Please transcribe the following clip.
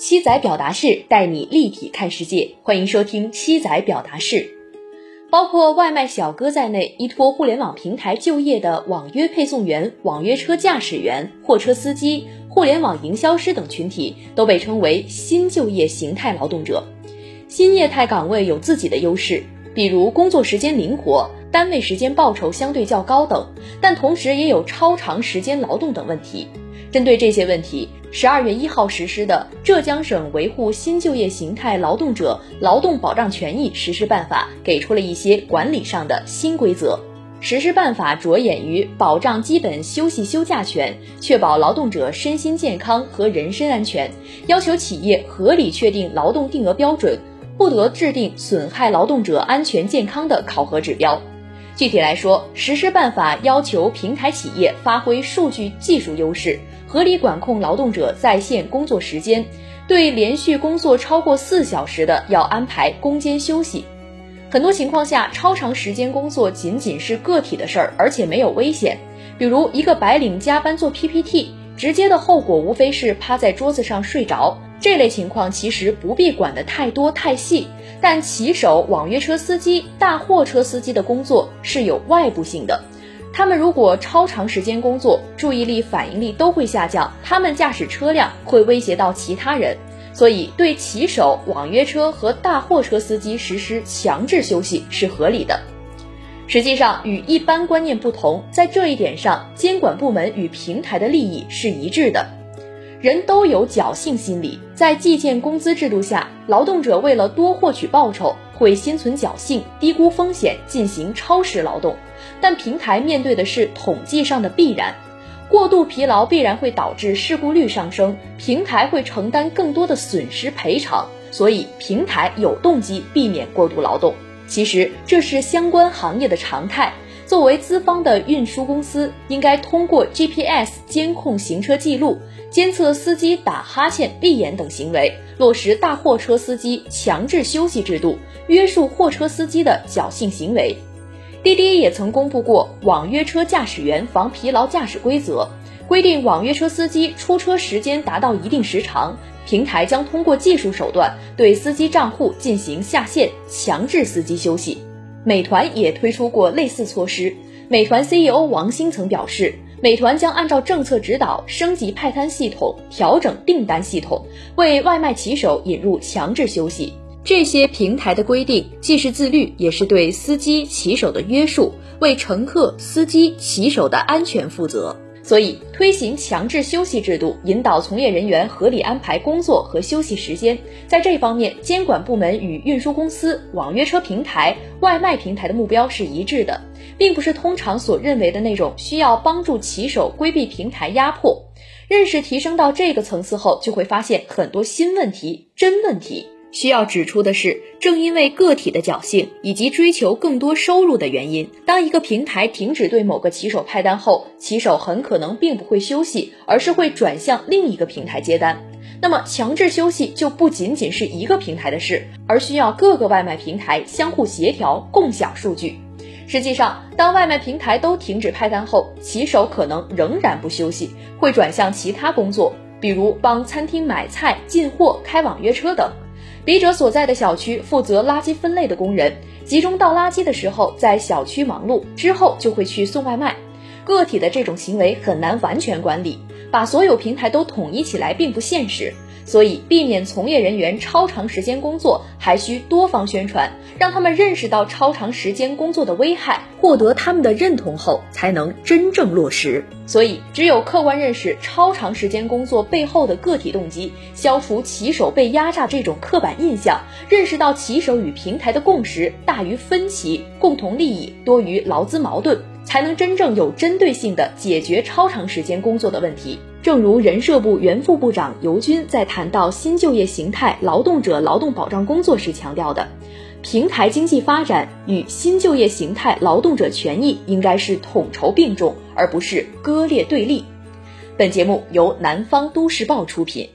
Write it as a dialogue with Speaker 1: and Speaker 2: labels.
Speaker 1: 七仔表达式带你立体看世界，欢迎收听七仔表达式。包括外卖小哥在内，依托互联网平台就业的网约配送员、网约车驾驶员、货车司机、互联网营销师等群体，都被称为新就业形态劳动者。新业态岗位有自己的优势，比如工作时间灵活、单位时间报酬相对较高等，但同时也有超长时间劳动等问题。针对这些问题，十二月一号实施的《浙江省维护新就业形态劳动者劳动保障权益实施办法》给出了一些管理上的新规则。实施办法着眼于保障基本休息休假权，确保劳动者身心健康和人身安全，要求企业合理确定劳动定额标准，不得制定损害劳动者安全健康的考核指标。具体来说，实施办法要求平台企业发挥数据技术优势。合理管控劳动者在线工作时间，对连续工作超过四小时的要安排工间休息。很多情况下，超长时间工作仅仅是个体的事儿，而且没有危险。比如一个白领加班做 PPT，直接的后果无非是趴在桌子上睡着。这类情况其实不必管得太多太细，但骑手、网约车司机、大货车司机的工作是有外部性的。他们如果超长时间工作，注意力、反应力都会下降，他们驾驶车辆会威胁到其他人，所以对骑手、网约车和大货车司机实施强制休息是合理的。实际上，与一般观念不同，在这一点上，监管部门与平台的利益是一致的。人都有侥幸心理，在计件工资制度下，劳动者为了多获取报酬。会心存侥幸，低估风险，进行超时劳动。但平台面对的是统计上的必然，过度疲劳必然会导致事故率上升，平台会承担更多的损失赔偿。所以平台有动机避免过度劳动。其实这是相关行业的常态。作为资方的运输公司，应该通过 GPS 监控行车记录，监测司机打哈欠、闭眼等行为，落实大货车司机强制休息制度，约束货车司机的侥幸行为。滴滴也曾公布过网约车驾驶员防疲劳驾驶规则，规定网约车司机出车时间达到一定时长，平台将通过技术手段对司机账户进行下线，强制司机休息。美团也推出过类似措施。美团 CEO 王兴曾表示，美团将按照政策指导升级派单系统，调整订单系统，为外卖骑手引入强制休息。这些平台的规定既是自律，也是对司机骑手的约束，为乘客、司机、骑手的安全负责。所以，推行强制休息制度，引导从业人员合理安排工作和休息时间，在这方面，监管部门与运输公司、网约车平台、外卖平台的目标是一致的，并不是通常所认为的那种需要帮助骑手规避平台压迫。认识提升到这个层次后，就会发现很多新问题、真问题。需要指出的是，正因为个体的侥幸以及追求更多收入的原因，当一个平台停止对某个骑手派单后，骑手很可能并不会休息，而是会转向另一个平台接单。那么，强制休息就不仅仅是一个平台的事，而需要各个外卖平台相互协调、共享数据。实际上，当外卖平台都停止派单后，骑手可能仍然不休息，会转向其他工作，比如帮餐厅买菜、进货、开网约车等。笔者所在的小区负责垃圾分类的工人，集中倒垃圾的时候在小区忙碌，之后就会去送外卖。个体的这种行为很难完全管理，把所有平台都统一起来并不现实。所以，避免从业人员超长时间工作，还需多方宣传，让他们认识到超长时间工作的危害，获得他们的认同后，才能真正落实。所以，只有客观认识超长时间工作背后的个体动机，消除骑手被压榨这种刻板印象，认识到骑手与平台的共识大于分歧，共同利益多于劳资矛盾，才能真正有针对性的解决超长时间工作的问题。正如人社部原副部长尤军在谈到新就业形态劳动者劳动保障工作时强调的，平台经济发展与新就业形态劳动者权益应该是统筹并重，而不是割裂对立。本节目由南方都市报出品。